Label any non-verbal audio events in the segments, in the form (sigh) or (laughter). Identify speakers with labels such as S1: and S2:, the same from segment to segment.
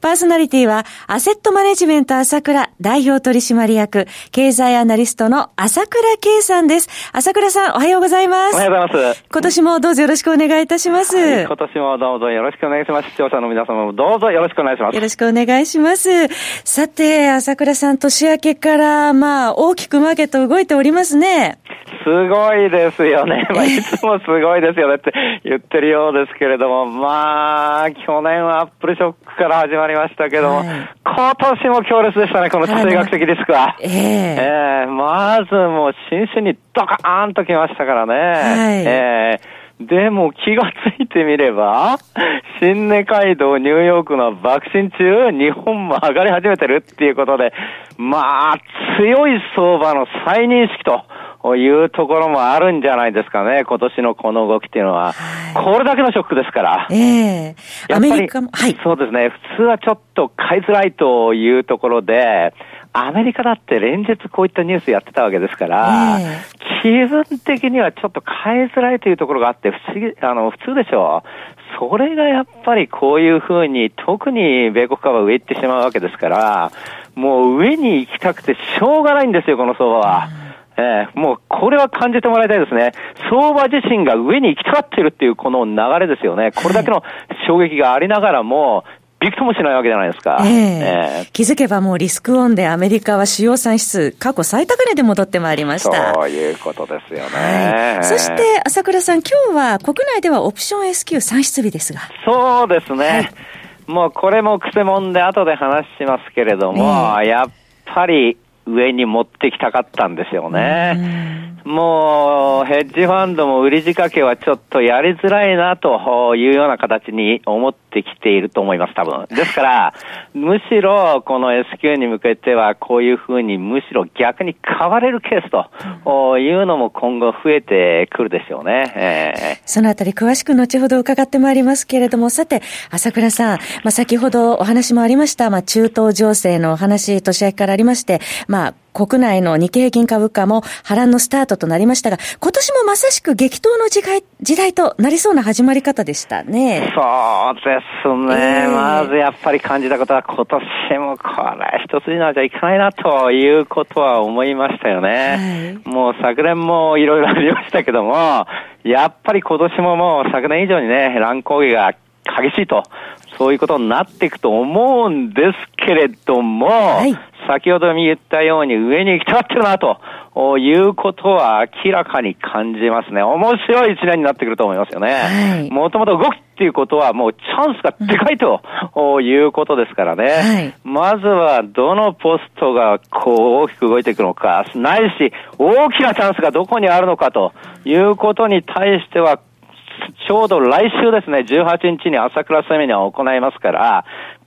S1: パーソナリティは、アセットマネジメント朝倉代表取締役、経済アナリストの朝倉慶さんです。朝倉さん、おはようございます。
S2: おはようございます。
S1: 今年もどうぞよろしくお願いいたします。は
S2: い、今年もどうぞよろしくお願いします。視聴者の皆様もどうぞよろしくお願いします。
S1: よろしくお願いします。さて、朝倉さん、年明けから、まあ、大きくマーケット動いておりますね。
S2: すごいですよね。(laughs) まあ、いつもすごいですよねって言ってるようですけれども、まあ、去年はアップルショックから始まりましたけども、はい、今年も強烈でしたね、この地政学的リスクは。えー、えー、まずもう新春にドカーンときましたからね。はい、えーでも気がついてみれば、新根街道、ニューヨークの爆心中、日本も上がり始めてるっていうことで、まあ、強い相場の再認識と。いうところもあるんじゃないですかね、今年のこの動きっていうのは。はい、これだけのショックですから。え
S1: えー、アメリカも、
S2: はい。そうですね。普通はちょっと買いづらいというところで、アメリカだって連日こういったニュースやってたわけですから、えー、気分的にはちょっと買いづらいというところがあって、不思議、あの、普通でしょう。それがやっぱりこういうふうに、特に米国株は上行ってしまうわけですから、もう上に行きたくてしょうがないんですよ、この相場は。えー、もうこれは感じてもらいたいですね。相場自身が上に行きたがっているっていうこの流れですよね。これだけの衝撃がありながらも、びくともしないわけじゃないですか。えー、
S1: えー、気づけばもうリスクオンでアメリカは主要産指数過去最高値で戻ってまいりました。
S2: そういうことですよね。
S1: はい、そして朝倉さん、今日は国内ではオプション S q 産出日ですが。
S2: そうですね。はい、もうこれもくせもんで後で話しますけれども、やっぱり上に持ってきたかったんですよね。もう、ヘッジファンドも売り仕掛けはちょっとやりづらいなというような形に思ってきていると思います、多分。(laughs) ですから、むしろこの S q に向けてはこういうふうにむしろ逆に買われるケースというのも今後増えてくるでしょうね。
S1: えー、そのあたり詳しく後ほど伺ってまいりますけれども、さて、朝倉さん、まあ、先ほどお話もありました、まあ、中東情勢のお話、年明けからありまして、まあ、国内の日経平均株価も波乱のスタートとなりましたが、今年もまさしく激闘の時代時代となりそうな始まり方でしたね。
S2: そうですね。えー、まずやっぱり感じたことは、今年もこれ一筋縄じゃいかないなということは思いましたよね。はい、もう昨年もいろいろありましたけども、やっぱり今年ももう昨年以上にね、乱高下が激しいと、そういうことになっていくと思うんですけれども、はい、先ほど言ったように上に行きたがってるなということは明らかに感じますね。面白い一年になってくると思いますよね。もともと動くっていうことはもうチャンスがでかいと、いうことですからね。はい、まずはどのポストがこう大きく動いていくのか、ないし大きなチャンスがどこにあるのかということに対してはちょうど来週ですね、18日に朝倉セミナーを行いますから、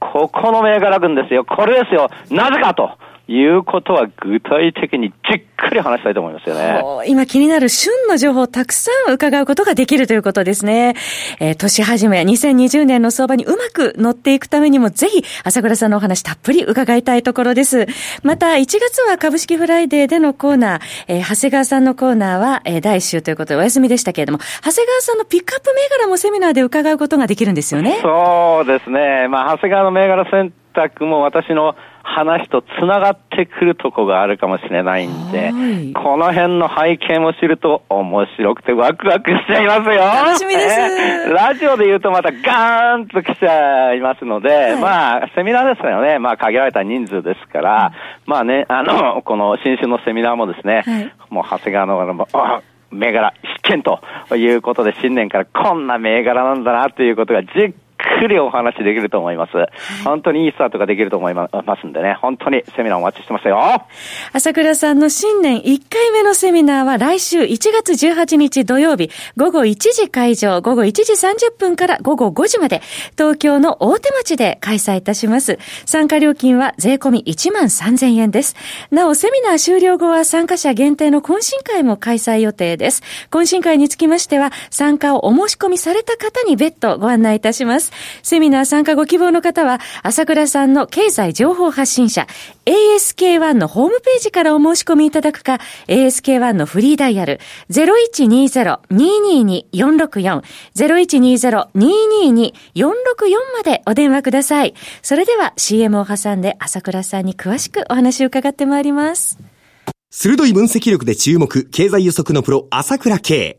S2: ここの銘柄群ですよ。これですよ。なぜかと。いうことは具体的にじっくり話したいと思いますよね。
S1: 今気になる旬の情報をたくさん伺うことができるということですね。えー、年始め2020年の相場にうまく乗っていくためにもぜひ朝倉さんのお話たっぷり伺いたいところです。また1月は株式フライデーでのコーナー、えー、長谷川さんのコーナーは、えー、第1週ということでお休みでしたけれども、長谷川さんのピックアップ銘柄もセミナーで伺うことができるんですよね。
S2: そうですね。まあ長谷川の銘柄選択も私の話とつながってくるとこがあるかもしれないんで、この辺の背景も知ると面白くてワクワクしちゃいますよ。
S1: 楽しみです。(laughs)
S2: ラジオで言うとまたガーンと来ちゃいますので、はい、まあ、セミナーですよね。まあ、限られた人数ですから、うん、まあね、あの、この新春のセミナーもですね、はい、もう長谷川の、銘柄必見ということで、新年からこんな銘柄なんだなということがじっくくりお話できると思います。本当にいいスタートができると思いますんでね、本当にセミナーお待ちしてますよ。
S1: 朝倉さんの新年1回目のセミナーは来週1月18日土曜日午後1時会場、午後1時30分から午後5時まで東京の大手町で開催いたします。参加料金は税込み1万3000円です。なお、セミナー終了後は参加者限定の懇親会も開催予定です。懇親会につきましては、参加をお申し込みされた方に別途ご案内いたします。セミナー参加ご希望の方は、朝倉さんの経済情報発信者、ASK1 のホームページからお申し込みいただくか、ASK1 のフリーダイヤル0120-222-464、0120-222-464までお電話ください。それでは CM を挟んで朝倉さんに詳しくお話を伺ってまいります。
S3: 鋭い分析力で注目、経済予測のプロ、朝倉慶。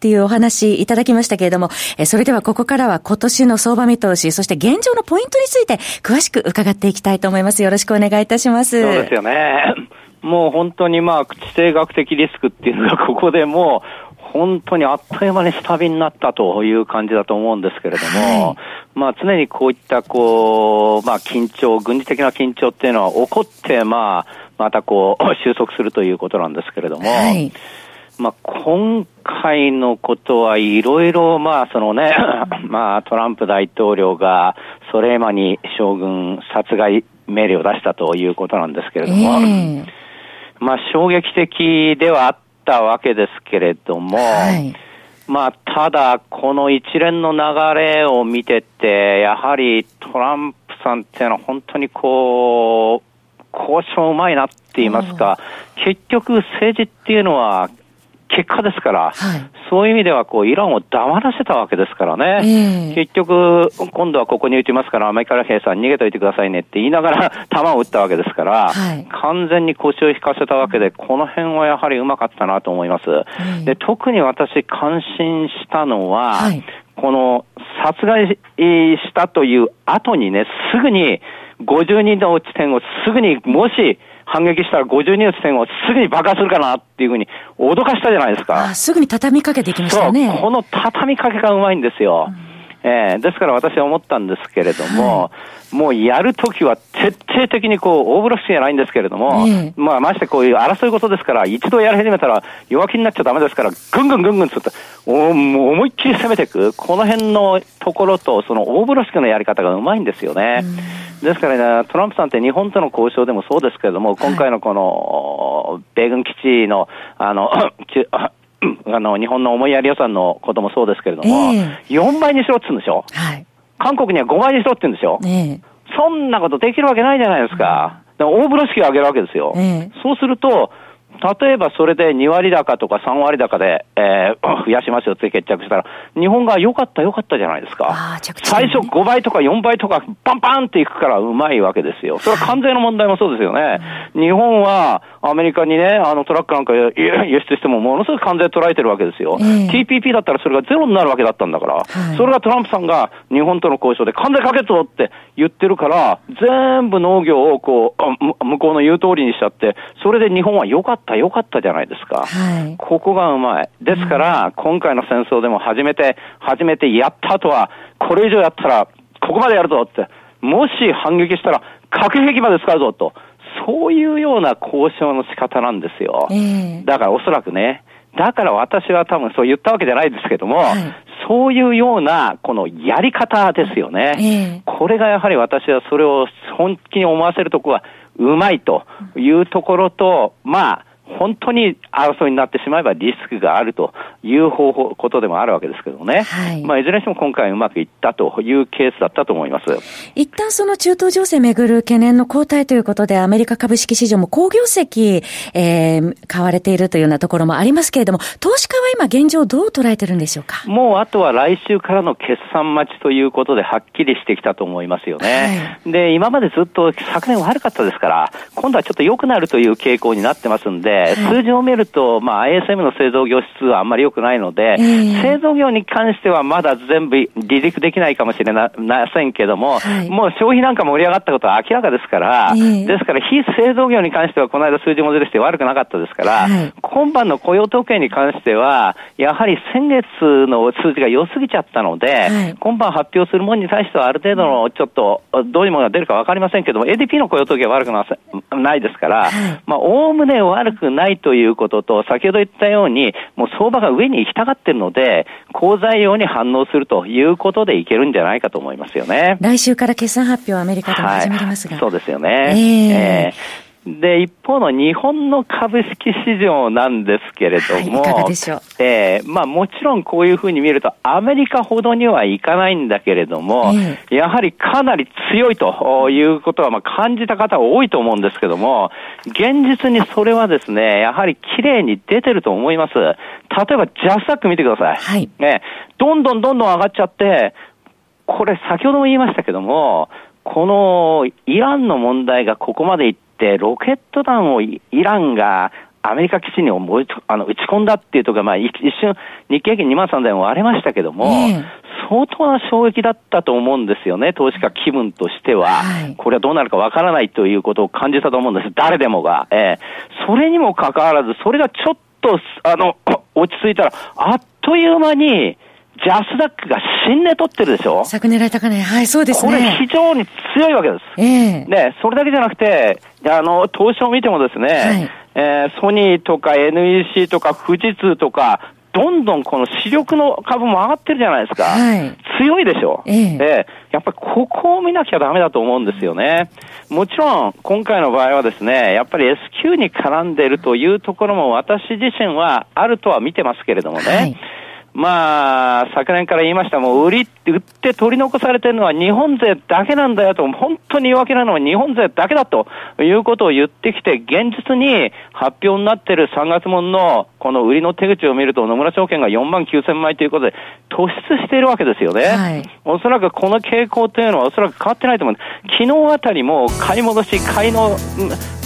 S1: っていうお話いただきましたけれども、えそれではここからは今年の相場見通し、そして現状のポイントについて詳しく伺っていきたいと思います。よろしくお願いいたします。
S2: そうですよね。もう本当にまあ、地政学的リスクっていうのがここでもう、本当にあっという間に下火になったという感じだと思うんですけれども、はい、まあ常にこういったこう、まあ緊張、軍事的な緊張っていうのは起こって、まあ、またこう、収束するということなんですけれども、はいまあ、今回のことはいろいろ、まあ、そのね、(laughs) まあ、トランプ大統領がソレイマニ将軍殺害命令を出したということなんですけれども、えー、まあ、衝撃的ではあったわけですけれども、はい、まあ、ただ、この一連の流れを見てて、やはりトランプさんっていうのは本当にこう、交渉うまいなって言いますか、結局政治っていうのは結果ですから、はい、そういう意味ではこうイランを黙らせたわけですからね、えー、結局、今度はここに撃ちますから、アメリカの兵さん逃げといてくださいねって言いながら (laughs) 弾を撃ったわけですから、はい、完全に腰を引かせたわけで、この辺はやはりうまかったなと思います。えー、で特に私、感心したのは、はい、この殺害したという後にね、すぐに50人の地点をすぐにもし反撃したら52の地点をすぐに爆破するかなっていうふうに脅かしたじゃないですか。
S1: すぐに畳みかけてきましたね。
S2: そう、この畳みかけがうまいんですよ。うんえー、ですから私は思ったんですけれども、はい、もうやるときは徹底的にこう、大風呂敷じゃないんですけれども、えー、まあましてこういう争い事ですから、一度やり始めたら弱気になっちゃダメですから、ぐんぐんぐんぐんつって、おもう思いっきり攻めていく、この辺のところと、その大風呂敷のやり方がうまいんですよね。ですからね、トランプさんって日本との交渉でもそうですけれども、今回のこの、米軍基地の、あの、(coughs) あの、日本の思いやり予算のこともそうですけれども、えー、4倍にしろって言うんでしょ？はい。韓国には5倍にしろって言うんですよ。えー、そんなことできるわけないじゃないですか。うん、大風呂敷を上げるわけですよ。えー、そうすると、例えばそれで2割高とか3割高で、えー、(coughs) 増やしますよって決着したら、日本が良かった良かったじゃないですか。最初5倍とか4倍とかパンパンっていくからうまいわけですよ。それは関税の問題もそうですよね。日本はアメリカにね、あのトラックなんか (coughs) 輸出してもものすごく関税取られてるわけですよ。えー、TPP だったらそれがゼロになるわけだったんだから、はい、それがトランプさんが日本との交渉で関税かけとって言ってるから、全部農業をこう、(coughs) 向こうの言う通りにしちゃって、それで日本は良かった良かったじゃないですか。はい、ここがうまい。ですから、うん、今回の戦争でも初めて、初めてやった後は、これ以上やったら、ここまでやるぞって、もし反撃したら核兵器まで使うぞと。そういうような交渉の仕方なんですよ。えー、だからおそらくね、だから私は多分そう言ったわけじゃないですけども、はい、そういうような、このやり方ですよね、えー、これがやはり私はそれを本気に思わせるところはうまいというところと、まあ、本当に争いになってしまえばリスクがあるという方法、ことでもあるわけですけどね。はい。まあ、いずれにしても今回うまくいったというケースだったと思います。
S1: 一旦その中東情勢めぐる懸念の後退ということで、アメリカ株式市場も好業績、えー、買われているというようなところもありますけれども、投資家は今現状どう捉えてるんでしょうか？
S2: もうあとは来週からの決算待ちということではっきりしてきたと思いますよね。はい、で、今までずっと昨年悪かったですから、今度はちょっと良くなるという傾向になってますんで、はい、数字を見ると、まあ、ISM の製造業指数はあんまり良くないので、えー、製造業に関してはまだ全部離陸できないかもしれませんけども、はい、もう消費なんか盛り上がったことは明らかですから、えー、ですから非製造業に関してはこの間数字も出てきて悪くなかったですから、はい、今晩の雇用統計に関しては、やはり先月の数字が良すぎちゃったので、今晩発表するものに対してはある程度のちょっとどういうものが出るかわかりませんけども、ADP の雇用統計は悪くないですから、まあ、おおむね悪くないということと、先ほど言ったように、もう相場が上に行きたがってるので、好材料に反応するということでいけるんじゃないかと思いますよね。
S1: 来週から決算発表アメリカでも始まりますが。
S2: はい、そうですよね。えー、えーで、一方の日本の株式市場なんですけれども、
S1: はい、
S2: えー、まあもちろんこういうふうに見るとアメリカほどにはいかないんだけれども、えー、やはりかなり強いということはまあ感じた方が多いと思うんですけども、現実にそれはですね、やはり綺麗に出てると思います。例えばジャスタック見てください。はい。ね、どんどんどんどん上がっちゃって、これ先ほども言いましたけども、このイランの問題がここまでいって、ロケット弾をイランがアメリカ基地にあの打ち込んだっていうとか、まあ、一瞬、日経平均2万3000円割れましたけども、相当な衝撃だったと思うんですよね、投資家気分としては。はい、これはどうなるかわからないということを感じたと思うんです、誰でもが。えー、それにもかかわらず、それがちょっと、あの、(coughs) 落ち着いたら、あっという間に、ジャスダックが新値取ってるでしょ？
S1: 昨年来高値。はい、そうですね。
S2: これ非常に強いわけです。ええー、ね、それだけじゃなくて、あの、投資を見てもですね、はい、えー、ソニーとか NEC とか富士通とか、どんどんこの主力の株も上がってるじゃないですか。はい、強いでしょ？ええー、やっぱりここを見なきゃダメだと思うんですよね。もちろん、今回の場合はですね、やっぱり S q に絡んでいるというところも私自身はあるとは見てますけれどもね。はいまあ、昨年から言いました、もう売り、売って取り残されてるのは日本勢だけなんだよと、本当に弱気なのは日本勢だけだということを言ってきて、現実に発表になってる3月ものこの売りの手口を見ると、野村証券が4万9000枚ということで突出しているわけですよね。はい、おそらくこの傾向というのはおそらく変わってないと思う。昨日あたりも買い戻し、買いの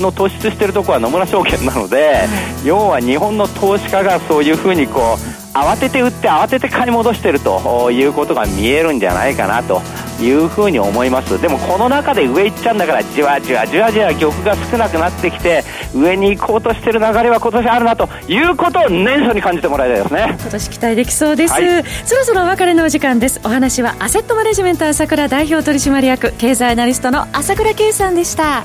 S2: の突出しているところは野村証券なので、はい、要は日本の投資家がそういうふうにこう、慌てて売って慌てて買い戻してるということが見えるんじゃないかなというふうに思います。でもこの中で上行っちゃうんだからじわじわじわじわ玉が少なくなってきて上に行こうとしてる流れは今年あるなということを年初に感じてもらいたいですね。
S1: 今年期待できそうです、はい、そろそろお別れのお時間です。お話はアセットマネジメント朝倉代表取締役経済アナリストの朝倉圭さんでした。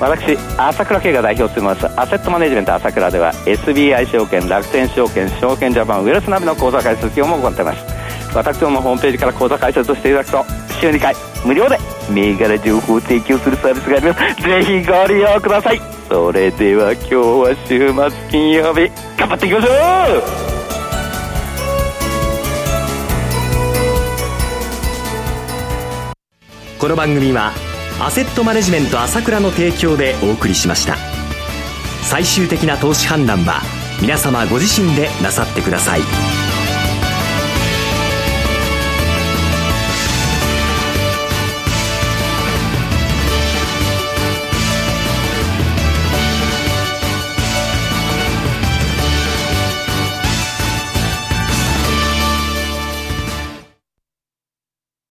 S2: 私、朝倉慶が代表を務めますアセットマネジメント朝倉では SBI 証券、楽天証券、証券ジャパン、ウェルスナビの口座開設業も行っています私どものホームページから口座開設していただくと週2回無料で銘柄情報を提供するサービスがありますぜひご利用ください。それでは今日は週末金曜日頑張っていきましょう。
S3: この番組はアセットマネジメント朝倉の提供でお送りしました最終的な投資判断は皆様ご自身でなさってください